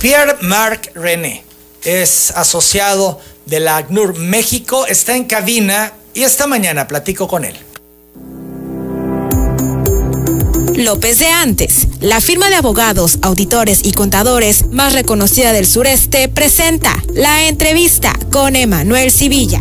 Pierre-Marc René es asociado de la ACNUR México, está en cabina y esta mañana platico con él. López de Antes, la firma de abogados, auditores y contadores más reconocida del sureste, presenta la entrevista con Emanuel Civilla.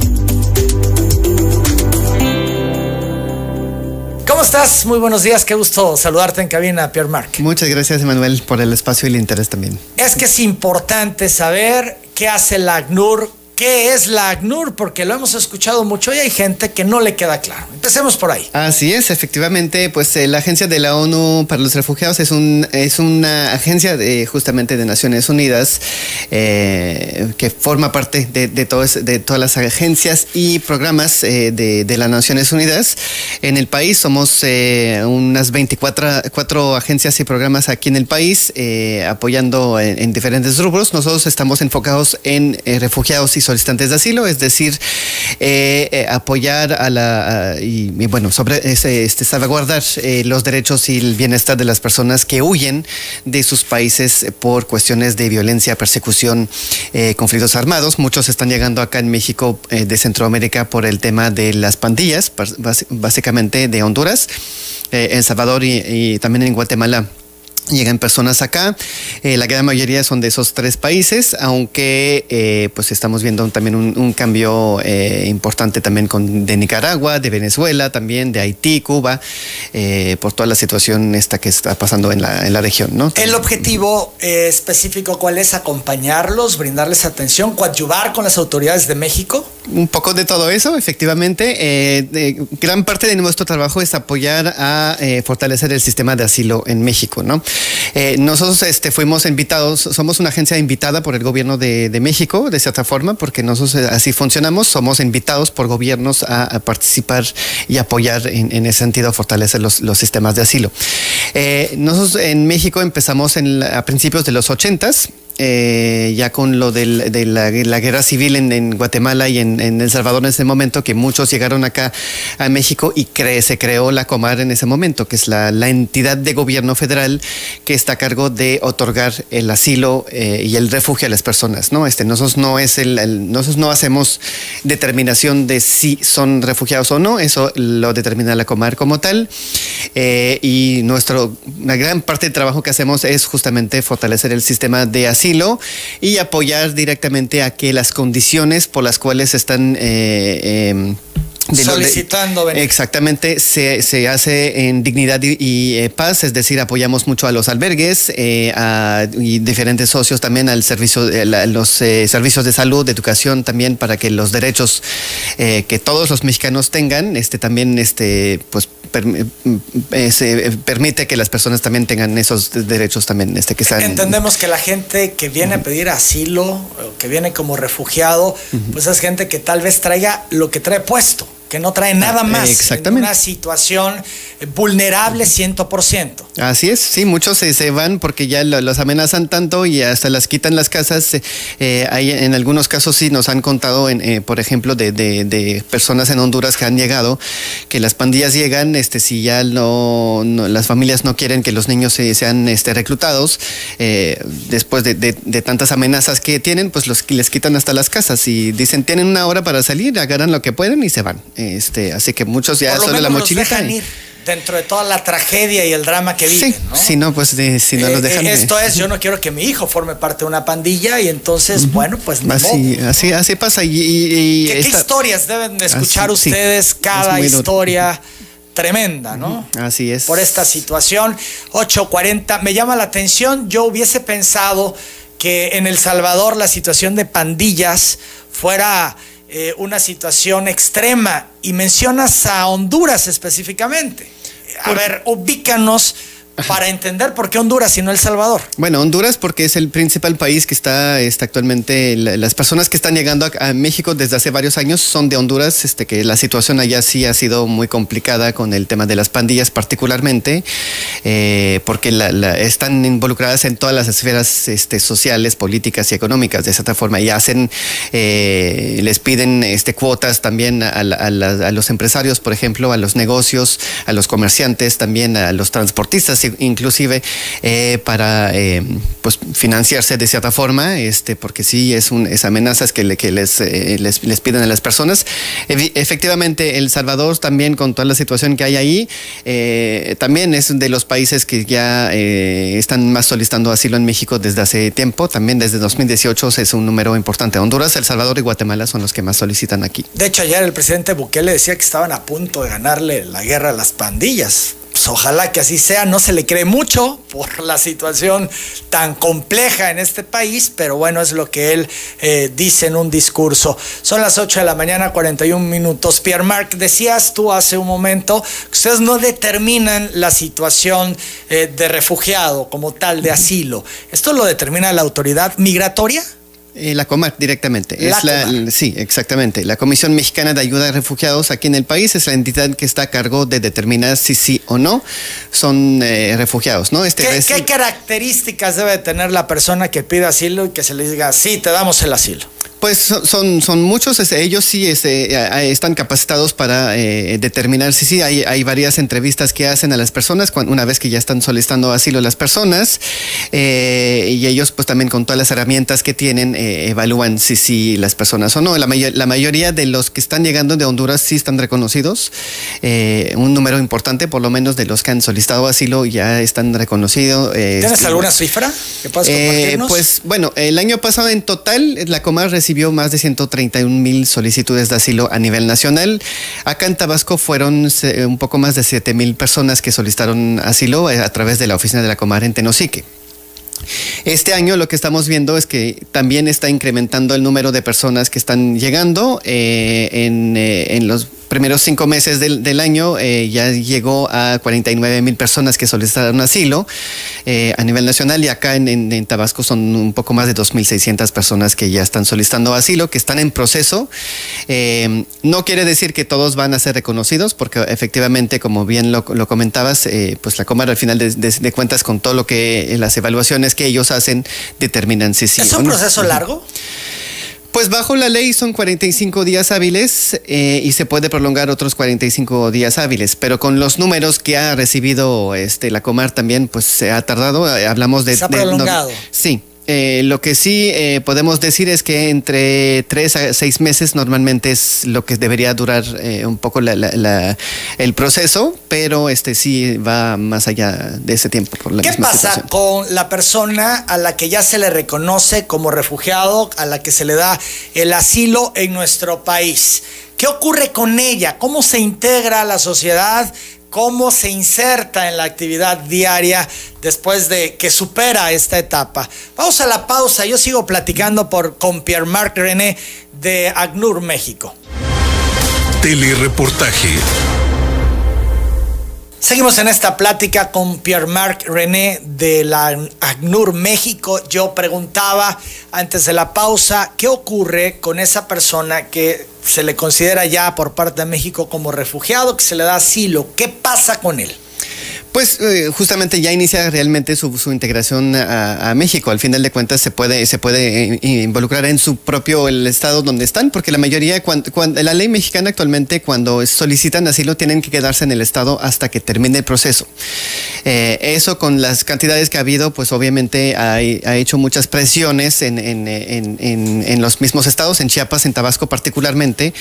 ¿Cómo estás? Muy buenos días, qué gusto saludarte en cabina, Pierre Marc. Muchas gracias, Emanuel, por el espacio y el interés también. Es que es importante saber qué hace la ACNUR ¿Qué es la ACNUR? Porque lo hemos escuchado mucho y hay gente que no le queda claro. Empecemos por ahí. Así es, efectivamente, pues eh, la Agencia de la ONU para los Refugiados es, un, es una agencia de, justamente de Naciones Unidas eh, que forma parte de, de, de, todas las agencias y programas eh, de, las Naciones Unidas. En el país somos unas 24 cuatro agencias y programas aquí en el país apoyando en, en, diferentes rubros. Nosotros estamos enfocados en refugiados y solicitantes de asilo, es decir, eh, eh, apoyar a la y, bueno sobre este, salvaguardar eh, los derechos y el bienestar de las personas que huyen de sus países por cuestiones de violencia, persecución, conflictos armados. Muchos están llegando acá en México de Centroamérica por el tema de las pandillas, básicamente de Honduras, El Salvador y también en Guatemala Llegan personas acá, eh, la gran mayoría son de esos tres países, aunque eh, pues estamos viendo también un, cambio eh, importante también con, de Nicaragua, de Venezuela, también de Haití, Cuba, por toda la situación esta que está pasando en la, en la región. ¿no? El objetivo específico, ¿cuál es? Acompañarlos, brindarles atención, coadyuvar con las autoridades de México. Un poco de todo eso, efectivamente. gran parte de nuestro trabajo es apoyar a fortalecer el sistema de asilo en México, ¿no? Eh, nosotros este, fuimos invitados, somos una agencia invitada por el gobierno de, México, de cierta forma, porque nosotros eh, así funcionamos, somos invitados por gobiernos a, participar y apoyar en, ese sentido, fortalecer los, sistemas de asilo. Eh, nosotros en México empezamos a principios de los ochentas eh, ya con lo de la, guerra civil en, Guatemala y en, El Salvador en ese momento, que muchos llegaron acá a México y se creó la Comar en ese momento, que es la, entidad de gobierno federal que está a cargo de otorgar el asilo eh, y el refugio a las personas. ¿no? Este, nosotros, no es el, nosotros no hacemos determinación de si son refugiados o no, eso lo determina la Comar como tal. Eh, y nuestro, una gran parte del trabajo que hacemos es justamente fortalecer el sistema de asilo y apoyar directamente a que las condiciones por las cuales están eh, em, solicitando exactamente se, se, hace en dignidad y, eh, paz es decir apoyamos mucho a los albergues eh, y diferentes socios también al servicio los servicios de salud de educación también para que los derechos que todos los mexicanos tengan este también este pues eh, se permite que las personas también tengan esos derechos también este que sean entendemos que la gente que viene a pedir asilo que viene como refugiado pues es gente que tal vez traiga lo que trae puesto que no trae nada ah, más. Exactamente. una situación vulnerable 100%. Así es, sí, muchos se, van porque ya los amenazan tanto y hasta las quitan las casas. Eh, hay, en algunos casos sí nos han contado, en, eh, por ejemplo, de, personas en Honduras que han llegado, que las pandillas llegan, este, si ya no, las familias no quieren que los niños sean este, reclutados, eh, después de, tantas amenazas que tienen, pues los, les quitan hasta las casas y dicen, tienen una hora para salir, agarran lo que pueden y se van. Este, así que muchos ya son de la mochilita. dentro de toda la tragedia y el drama que viven, sí, ¿no? Si no, pues si no los eh, dejan. esto es, yo no quiero que mi hijo forme parte de una pandilla y entonces, bueno, pues así, así, así pasa. Y, ¿Qué, historias deben de escuchar ustedes? Cada historia tremenda, ¿no? Así es. Por esta situación. 840. Me llama la atención. Yo hubiese pensado que en El Salvador la situación de pandillas fuera eh, una situación extrema y mencionas a Honduras específicamente. A ver, ubícanos para entender por qué Honduras y no El Salvador. Bueno, Honduras porque es el principal país que está, está actualmente, las personas que están llegando a, México desde hace varios años son de Honduras, este, que la situación allá sí ha sido muy complicada con el tema de las pandillas particularmente, eh, porque están involucradas en todas las esferas este, sociales, políticas y económicas de cierta forma y hacen, eh, les piden este, cuotas también a, a los empresarios, por ejemplo, a los negocios, a los comerciantes, también a los transportistas inclusive para pues financiarse de cierta forma, este, porque sí es, un, es amenazas que, que les, les, les, piden a las personas. efectivamente, El Salvador también con toda la situación que hay ahí, también es de los países que ya están más solicitando asilo en México desde hace tiempo, también desde 2018 es un número importante. Honduras, El Salvador y Guatemala son los que más solicitan aquí. De hecho, ayer el presidente Bukele decía que estaban a punto de ganarle la guerra a las pandillas. Ojalá que así sea, no se le cree mucho por la situación tan compleja en este país, pero bueno, es lo que él eh, dice en un discurso. Son las 8 de la mañana, 41 minutos. Pierre Marc, decías tú hace un momento que ustedes no determinan la situación eh, de refugiado como tal, de asilo. ¿Esto lo determina la autoridad migratoria? Eh, la Comar directamente. es la, sí, exactamente. La Comisión Mexicana de Ayuda a Refugiados aquí en el país es la entidad que está a cargo de determinar si sí o no son eh, refugiados. ¿no? Este ¿Qué, características debe tener la persona que pide asilo y que se le diga, sí, te damos el asilo? Pues son, son muchos, ellos sí este, están capacitados para eh, determinar si sí, hay, hay varias entrevistas que hacen a las personas una vez que ya están solicitando asilo las personas eh, y ellos pues también con todas las herramientas que tienen eh, evalúan si sí las personas o no. La, la mayoría de los que están llegando de Honduras sí están reconocidos, un número importante por lo menos de los que han solicitado asilo ya están reconocidos. ¿Tienes alguna cifra que puedas compartirnos? pues bueno, el año pasado en total la Comar recibió recibió más de 131 mil solicitudes de asilo a nivel nacional. Acá en Tabasco fueron un poco más de 7 mil personas que solicitaron asilo eh, a través de la oficina de la Comar en Tenosique. Este año lo que estamos viendo es que también está incrementando el número de personas que están llegando eh, en, eh, en, los primeros cinco meses del, año eh, ya llegó a 49 mil personas que solicitaron asilo a nivel nacional y acá en, Tabasco son un poco más de 2.600 personas que ya están solicitando asilo, que están en proceso. No quiere decir que todos van a ser reconocidos, porque efectivamente, como bien lo, comentabas, pues la Comar al final de, cuentas con todo lo que las evaluaciones que ellos hacen determinan si sí. ¿Es un proceso largo? Pues bajo la ley son 45 días hábiles eh, y se puede prolongar otros 45 días hábiles, pero con los números que ha recibido este la Comar también, pues se ha tardado. Eh, hablamos de. Se ha prolongado. sí, eh, lo que sí eh, podemos decir es que entre tres a seis meses normalmente es lo que debería durar eh, un poco el proceso, pero este sí va más allá de ese tiempo. ¿Qué pasa con la persona a la que ya se le reconoce como refugiado, a la que se le da el asilo en nuestro país? ¿Qué ocurre con ella? ¿Cómo se integra a la sociedad? Cómo se inserta en la actividad diaria después de que supera esta etapa. Vamos a la pausa, yo sigo platicando por, con Pierre-Marc René de ACNUR México. Telereportaje. Seguimos en esta plática con Pierre-Marc René de la ACNUR México. Yo preguntaba antes de la pausa, ¿qué ocurre con esa persona que se le considera ya por parte de México como refugiado, que se le da asilo? ¿Qué pasa con él? Pues eh, justamente ya inicia realmente su, integración a, México. Al final de cuentas se puede, se puede eh, involucrar en su propio el estado donde están, porque la mayoría, cuando, la ley mexicana actualmente cuando solicitan asilo tienen que quedarse en el estado hasta que termine el proceso. Eh, eso con las cantidades que ha habido, pues obviamente ha, hecho muchas presiones en, en, los mismos estados, en Chiapas, en Tabasco particularmente,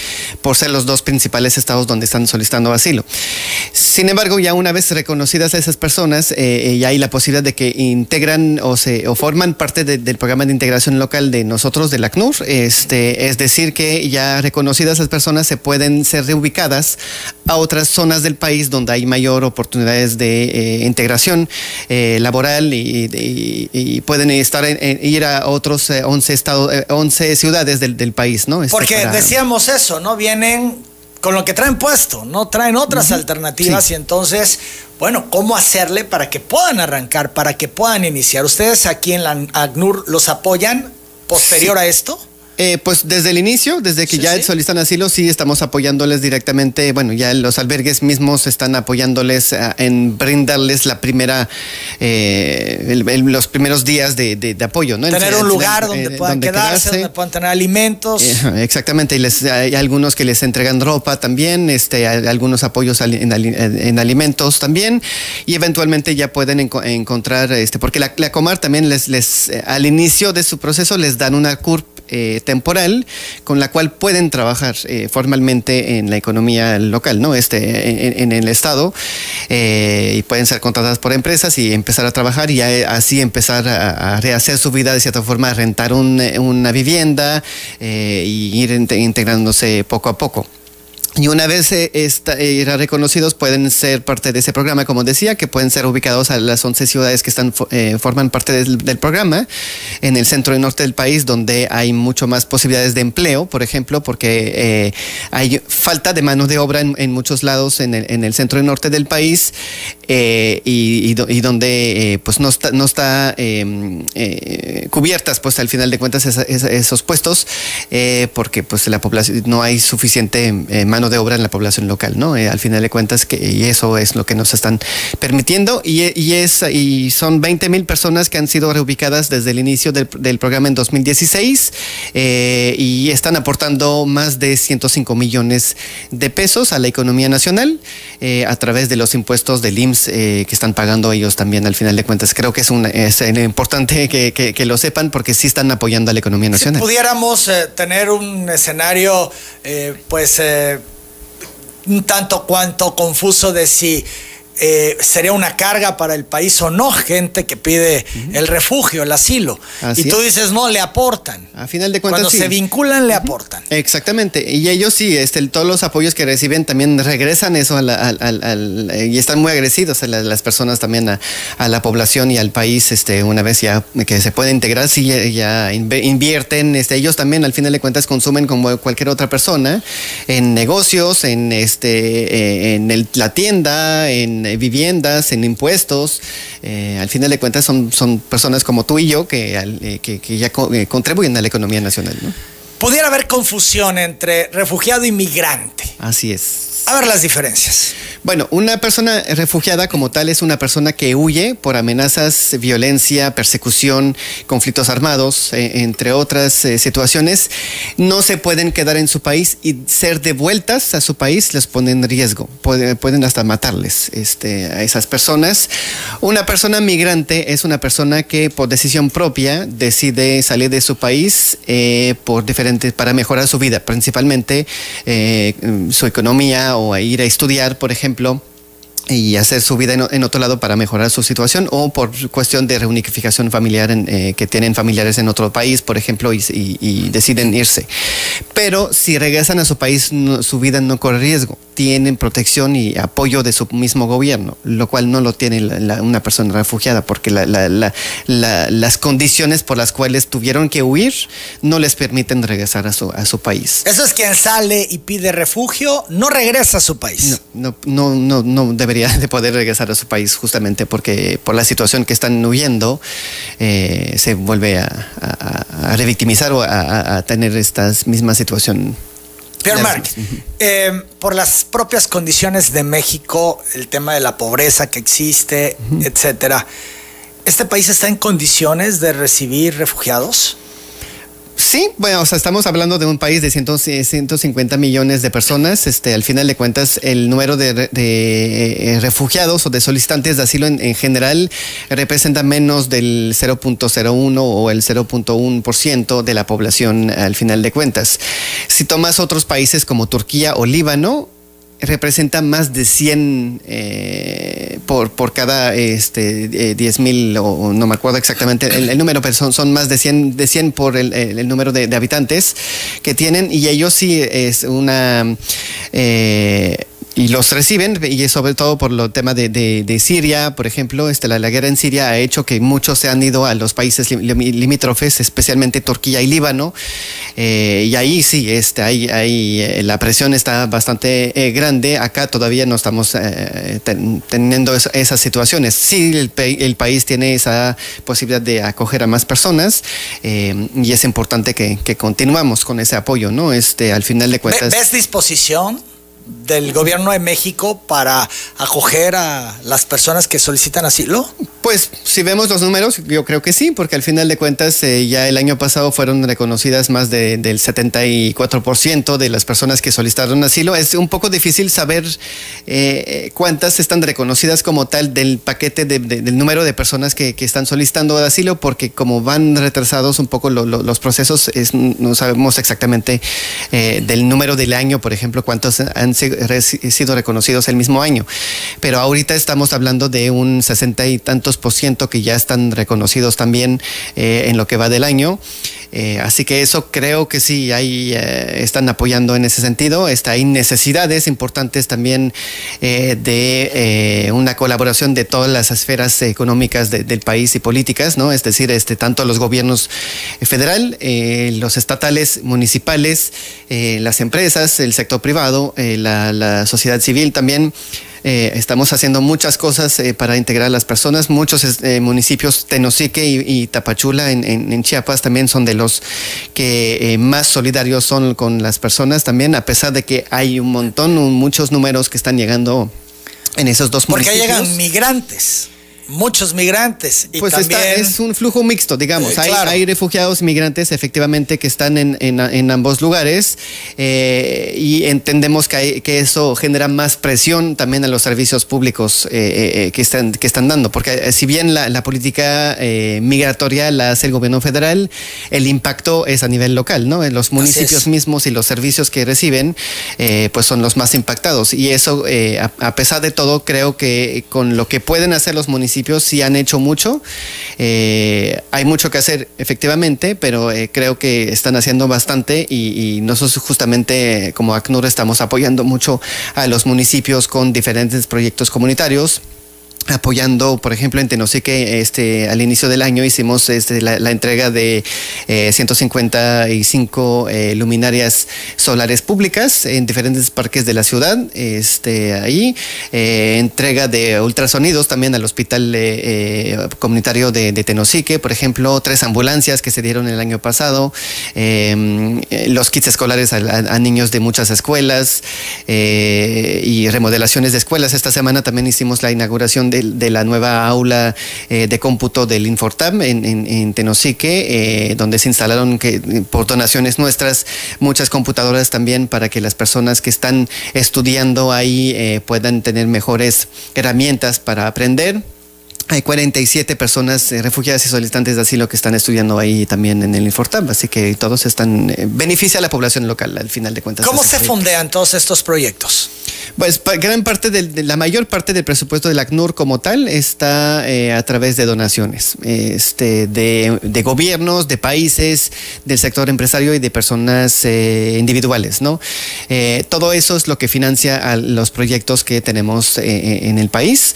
por ser los dos principales estados donde están solicitando asilo. Sin embargo, ya una vez reconocido a esas personas, eh, ya hay la posibilidad de que integran o se o forman parte del programa de integración local de nosotros, del ACNUR. Este, es decir, que ya reconocidas esas personas se pueden ser reubicadas a otras zonas del país donde hay mayor oportunidades de eh, integración eh, laboral y, pueden estar ir a otros 11 estados, 11 ciudades del, del país, ¿no? Este, Porque decíamos eso, ¿no? Vienen con lo que traen puesto, no traen otras alternativas y entonces, bueno, ¿cómo hacerle para que puedan arrancar, para que puedan iniciar? ¿Ustedes aquí en la ACNUR los apoyan posterior a esto? Eh, pues desde el inicio, desde que Sí, ya sí. solicitan asilo, sí estamos apoyándoles directamente. Bueno, ya los albergues mismos están apoyándoles ah, en brindarles la primera, eh, el- el- los primeros días de, de- de apoyo, ¿no? Tener un lugar eh, donde puedan quedarse, donde puedan tener alimentos. Eh, Exactamente, y les, hay algunos que les entregan ropa también, este, hay algunos apoyos en, en alimentos también, y eventualmente ya pueden enco- encontrar, este, porque la, la Comar también les, les eh, al inicio de su proceso les dan una CURP eh, temporal con la cual pueden trabajar eh, formalmente en la economía local, ¿no? Este, en, en el estado eh, y pueden ser contratadas por empresas y empezar a trabajar y así empezar a, rehacer su vida de cierta forma, rentar un, una vivienda eh, y ir inte- integrándose poco a poco. Y una vez eh, esta- eh, irá reconocidos, pueden ser parte de ese programa, como decía, que pueden ser ubicados a las 11 ciudades que están, eh, forman parte del, del programa, en el centro y norte del país, donde hay mucho más posibilidades de empleo, por ejemplo, porque eh, hay falta de mano de obra en, en muchos lados en el, en el centro y norte del país, eh, y, y do- y donde eh, pues no está, no está eh, eh, cubiertas, pues al final de cuentas, esa- esa- esos puestos, porque pues la población, no hay suficiente mano de obra en la población local, ¿no? Al final de cuentas, que, y eso es lo que nos están permitiendo, y, es, y son 20 mil personas que han sido reubicadas desde el inicio del, programa en 2016, eh, y están aportando más de 105 millones de pesos a la economía nacional a través de los impuestos del IMSS eh, que están pagando ellos también al final de cuentas. Creo que es, un, es eh, importante que, que- que lo sepan porque sí están apoyando a la economía Si nacional. pudiéramos eh, tener un escenario, eh, pues, un tanto cuanto confuso de si eh, sería una carga para el país o no, gente que pide el refugio, el asilo. Así y tú es. dices, no, le aportan. A final de cuentas, Cuando sí. se vinculan, le aportan. Exactamente, y ellos sí, este, todos los apoyos que reciben también regresan eso al- al- al- eh, y están muy agradecidos a la- las personas también a, a la población y al país, este, una vez ya que se puede integrar, sí, ya, ya inve- invierten, este, ellos también al final de cuentas consumen como cualquier otra persona en negocios, en este, eh, en el- la tienda, en eh, viviendas, en impuestos, eh, al final de cuentas son, son personas como tú y yo que, eh, que, ya co- contribuyen a la economía nacional. Pudiera haber confusión entre refugiado y migrante. Así es. A ver las diferencias. Bueno, una persona refugiada como tal es una persona que huye por amenazas, violencia, persecución, conflictos armados, eh, entre otras eh, situaciones. No se pueden quedar en su país y ser devueltas a su país les pone en riesgo. Puede- pueden hasta matarles este, a esas personas. Una persona migrante es una persona que por decisión propia decide salir de su país eh, por diferentes, para mejorar su vida, principalmente eh, su economía o ir a estudiar, por ejemplo y hacer su vida en, otro lado para mejorar su situación o por cuestión de reunificación familiar eh, que tienen familiares en otro país, por ejemplo, y, deciden irse. Pero si regresan a su país, su vida no corre riesgo. Tienen protección y apoyo de su mismo gobierno, lo cual no lo tiene la- la- una persona refugiada, porque la- la- la- la- las condiciones por las cuales tuvieron que huir no les permiten regresar a su, a su país. Eso es quien sale y pide refugio, no regresa a su país. No, no, no, no, no debería de poder regresar a su país justamente porque por la situación que están huyendo eh, se vuelve a, a- a revictimizar o a, a- a tener esta misma situación. Pierre Marc, eh, por las propias condiciones de México, el tema de la pobreza que existe, etcétera, ¿este país está en condiciones de recibir refugiados? Sí, bueno, o sea, estamos hablando de un país de 100 150 millones de personas. Este, al final de cuentas, el número de, re- de, eh, refugiados o de solicitantes de asilo en, en general representa menos del 0.01 o el 0.1% de la población al final de cuentas. Si tomas otros países como Turquía o Líbano, representa más de 100 eh, por, por cada este, 10 mil, o, no me acuerdo exactamente el, el número, pero son, son más de 100, de 100 por el, el- el número de, de habitantes que tienen y ellos sí es una... eh, y los reciben, y sobre todo por el tema de, de, Siria, por ejemplo, este, la, guerra en Siria ha hecho que muchos se han ido a los países limítrofes, especialmente Turquía y Líbano, eh, y ahí sí, este, ahí, ahí eh, la presión está bastante eh, grande, acá todavía no estamos teniendo esas situaciones. Sí, el, el, país tiene esa posibilidad de acoger a más personas, y es importante que, que continuamos con ese apoyo, ¿no? Este, al final de cuentas... ¿Ves disposición? Del gobierno de México para acoger a las personas que solicitan asilo? Pues si vemos los números, yo creo que sí, porque al final de cuentas eh, ya el año pasado fueron reconocidas más del 74% de las personas que solicitaron asilo. Es un poco difícil saber eh, cuántas están reconocidas como tal del paquete del número de personas que, están solicitando asilo, porque como van retrasados un poco los procesos, no sabemos exactamente eh, del número del año, por ejemplo, cuántos han sido reconocidos el mismo año. Pero ahorita estamos hablando de un sesenta y tantos por ciento que ya están reconocidos también eh, en lo que va del año. Eh, así que eso creo que sí, ahí eh, están apoyando en ese sentido. Está, hay necesidades importantes también de una colaboración de todas las esferas económicas del país y políticas, ¿no? Es decir, este, tanto los gobiernos federal, los estatales, municipales, las empresas, el sector privado, la la, sociedad civil también. Eh, estamos haciendo muchas cosas eh, para integrar a las personas. Muchos eh, municipios, Tenosique y, Tapachula en, Chiapas, también son de los que más solidarios son con las personas también, a pesar de que hay un montón, muchos números que están llegando en esos dos Porque municipios. Porque llegan migrantes muchos migrantes. Y pues es un flujo mixto, digamos. Eh, hay, refugiados migrantes efectivamente que están en, ambos lugares eh, y entendemos que, que eso genera más presión también a los servicios públicos eh, que, están, que están dando, porque si bien la, política migratoria la hace el gobierno federal, el impacto es a nivel local, ¿no? En los municipios mismos y los servicios que reciben, pues son los más impactados. Y eso, a pesar de todo, creo que con lo que pueden hacer los municipios, sí han hecho mucho. Eh, hay mucho que hacer, efectivamente, pero eh, creo que están haciendo bastante y, y, nosotros justamente como ACNUR estamos apoyando mucho a los municipios con diferentes proyectos comunitarios apoyando, por ejemplo, en Tenosique, este, al inicio del año hicimos este, la, entrega de 155 eh, eh, luminarias solares públicas en diferentes parques de la ciudad. Este, ahí, eh, entrega de ultrasonidos también al hospital comunitario de, Tenosique, por ejemplo, tres ambulancias que se dieron el año pasado, em, los kits escolares a, niños de muchas escuelas y remodelaciones de escuelas. Esta semana también hicimos la inauguración de de, la nueva aula eh, de cómputo del Infortam en, en, Tenosique, eh, donde se instalaron que, por donaciones nuestras muchas computadoras también para que las personas que están estudiando ahí eh, puedan tener mejores herramientas para aprender. Hay 47 personas refugiadas y solicitantes de asilo que están estudiando ahí también en el Infortam, así que todos están, beneficia a la población local al final de cuentas. ¿Cómo se fondean todos estos proyectos? Pues gran parte de la mayor parte del presupuesto del ACNUR como tal está eh, a través de donaciones, este, de, gobiernos, de países, del sector empresario y de personas eh, individuales, ¿no? Eh, todo eso es lo que financia a los proyectos que tenemos en el país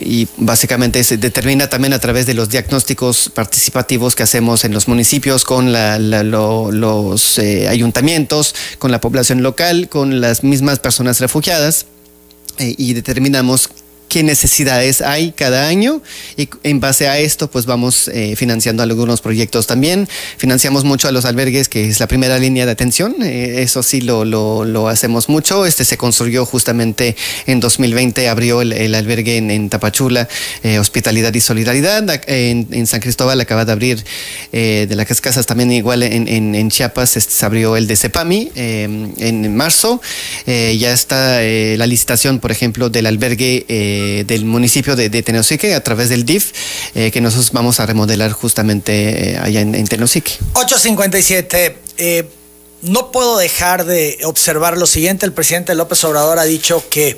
y básicamente se determina también a través de los diagnósticos participativos que hacemos en los municipios con los ayuntamientos, con la población local, con las mismas personas refugiadas eh, y determinamos qué necesidades hay cada año y en base a esto pues vamos eh, financiando algunos proyectos también. Financiamos mucho a los albergues que es la primera línea de atención, eh, eso sí lo, lo, hacemos mucho. Este se construyó justamente en 2020, abrió el, albergue en, Tapachula, eh, Hospitalidad y Solidaridad. En, San Cristóbal acaba de abrir de las casas también igual en, Chiapas se abrió el de Cepami en marzo. ya está la licitación, por ejemplo, del albergue del municipio de, de, Tenosique a través del DIF, eh, que nosotros vamos a remodelar justamente eh, allá en, en, Tenosique. 857. Eh, no puedo dejar de observar lo siguiente. El presidente López Obrador ha dicho que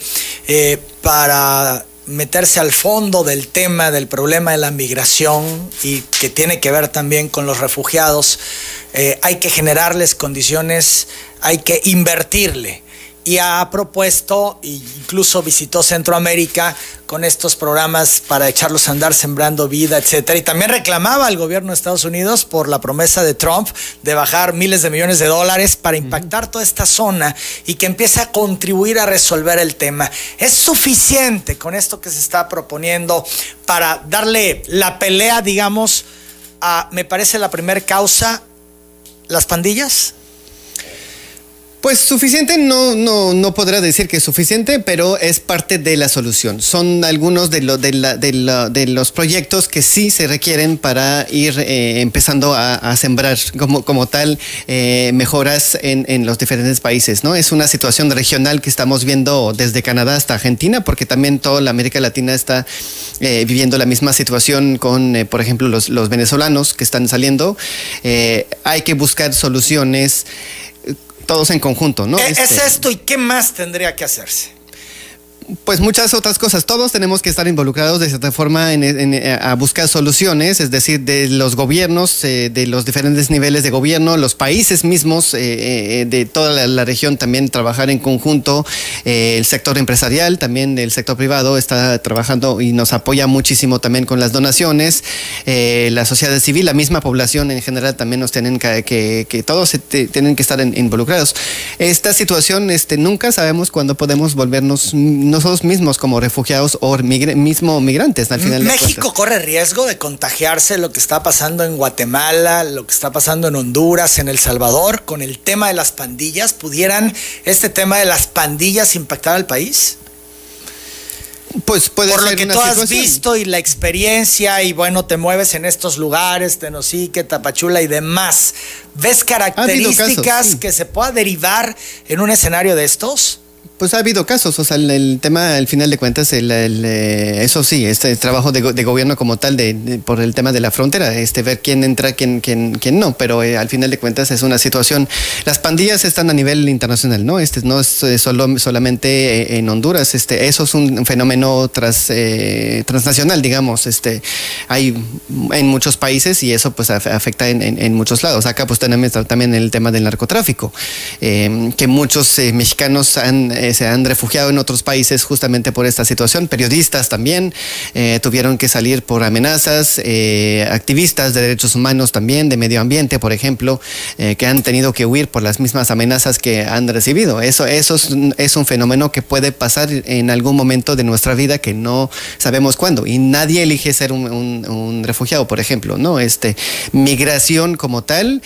para meterse al fondo del tema del problema de la migración y que tiene que ver también con los refugiados, hay que generarles condiciones, hay que invertirle y ha propuesto, e incluso visitó Centroamérica con estos programas para echarlos a andar sembrando vida, etcétera. Y también reclamaba al gobierno de Estados Unidos por la promesa de Trump de bajar miles de millones de dólares para impactar toda esta zona y que empiece a contribuir a resolver el tema. ¿Es suficiente con esto que se está proponiendo para darle la pelea, digamos, a, me parece, la primera causa, las pandillas? Pues suficiente no, no, no podrá decir que es suficiente, pero es parte de la solución. Son algunos de, lo, de, la, de, la, de los proyectos que sí se requieren para ir eh, empezando a, sembrar como, como tal eh, mejoras en, los diferentes países. ¿no? Es una situación regional que estamos viendo desde Canadá hasta Argentina, porque también toda la América Latina está eh, viviendo la misma situación con, eh, por ejemplo, los, los, venezolanos que están saliendo. Hay que buscar soluciones todos en conjunto, ¿no? Es este... esto y qué más tendría que hacerse pues muchas otras cosas. Todos tenemos que estar involucrados de cierta forma en, en, a buscar soluciones, es decir, de los gobiernos, eh, de los diferentes niveles de gobierno, los países mismos, eh, eh, de toda la, región también trabajar en conjunto, el sector empresarial, también el sector privado está trabajando y nos apoya muchísimo también con las donaciones, la sociedad civil, la misma población en general también nos tienen que, todos tienen que estar involucrados. Esta situación, este, nunca sabemos cuándo podemos volvernos nosotros mismos como refugiados o mismo migrantes al final. México corre riesgo de contagiarse lo que está pasando en Guatemala, lo que está pasando en Honduras, en El Salvador, con el tema de las pandillas. ¿Pudieran este tema de las pandillas impactar al país? Pues puede Por ser lo que una tú has visto y la experiencia y bueno, te mueves en estos lugares, Tenosique, Tapachula y demás. ¿Ves características casos, sí. que se pueda derivar en un escenario de estos? Pues ha habido casos, o sea, el, tema, al final de cuentas, el, el, eso sí, este trabajo de, gobierno como tal, de, por el tema de la frontera, este ver quién entra, quién, quién, quién no, pero eh, al final de cuentas es una situación. Las pandillas están a nivel internacional, ¿no? Este no es solo, solamente en Honduras, este, eso es un fenómeno eh, transnacional, digamos, este, hay en muchos países y eso pues afecta en, muchos lados. Acá pues tenemos también el tema del narcotráfico, eh, que muchos eh, mexicanos han eh, se han refugiado en otros países justamente por esta situación. Periodistas también eh, tuvieron que salir por amenazas, eh, activistas de derechos humanos también, de medio ambiente, por ejemplo, que han tenido que huir por las mismas amenazas que han recibido. Eso, eso es, un fenómeno que puede pasar en algún momento de nuestra vida que no sabemos cuándo. Y nadie elige ser un, refugiado, por ejemplo. ¿no? Este, migración como tal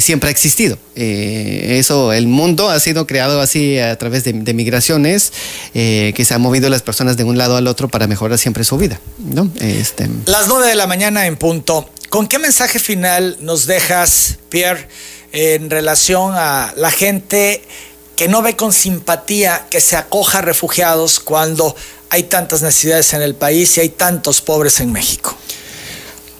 siempre ha existido. Eso, el mundo ha sido creado así a través de, de migraciones eh, que se han movido las personas de un lado al otro para mejorar siempre su vida. ¿no? Este... Las nueve de la mañana en punto. ¿Con qué mensaje final nos dejas, Pierre, en relación a la gente que no ve con simpatía que se acoja a refugiados cuando hay tantas necesidades en el país y hay tantos pobres en México?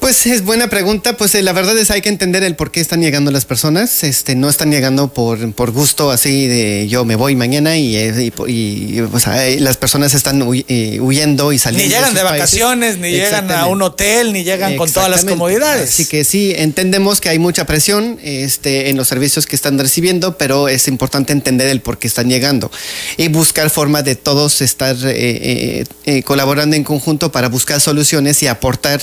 Pues es buena pregunta, pues eh, la verdad es hay que entender el por qué están llegando las personas, este, no están llegando por, por gusto así de yo me voy mañana y, y, y o sea, las personas están huyendo y saliendo. Ni llegan de, vacaciones, ni llegan a un hotel, ni llegan con todas las comodidades. Así que sí, entendemos que hay mucha presión este, en los servicios que están recibiendo, pero es importante entender el por qué están llegando y buscar forma de todos estar eh, eh, eh, colaborando en conjunto para buscar soluciones y aportar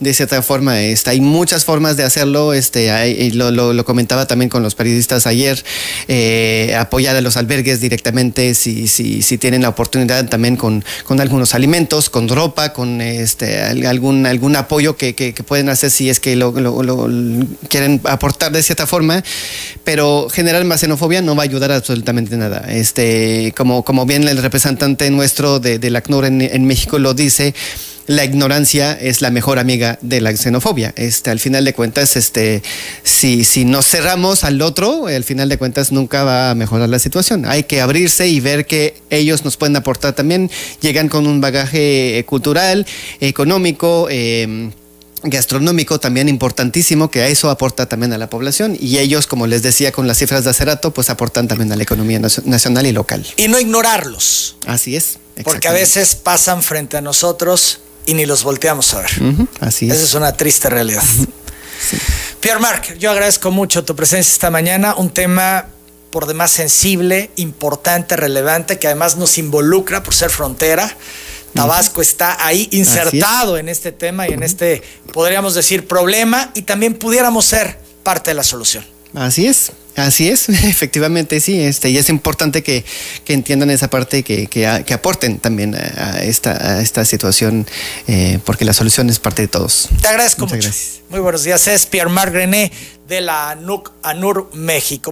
de cierta forma. Este, hay muchas formas de hacerlo. Este, hay, lo, lo, lo, comentaba también con los periodistas ayer. Eh, apoyar a los albergues directamente si, si, si tienen la oportunidad también con, con, algunos alimentos, con ropa, con este, algún, algún apoyo que, que, que pueden hacer si es que lo, lo, quieren aportar de cierta forma. Pero generar más xenofobia no va a ayudar absolutamente nada. Este, como, como bien el representante nuestro de, de la en, en México lo dice, la ignorancia es la mejor amiga de la xenofobia. Este, al final de cuentas, este, si, si nos cerramos al otro, al final de cuentas nunca va a mejorar la situación. Hay que abrirse y ver que ellos nos pueden aportar también. Llegan con un bagaje cultural, económico, eh, gastronómico también importantísimo que a eso aporta también a la población y ellos como les decía con las cifras de hace rato pues aportan también a la economía nacional y local y no ignorarlos así es porque a veces pasan frente a nosotros y ni los volteamos a ver uh -huh, así es esa es una triste realidad uh -huh. sí. Pierre Marc yo agradezco mucho tu presencia esta mañana un tema por demás sensible, importante, relevante, que además nos involucra por ser frontera. Tabasco está ahí insertado en este tema y en este, podríamos decir, problema y también pudiéramos ser parte de la solución. Así es. Así es, efectivamente sí, este, y es importante que, entiendan esa parte y que, que, aporten también a, esta, esta situación, eh, porque la solución es parte de todos. Te agradezco mucho. Muy buenos días, es Pierre Marc René de la ANUC, ANUR México.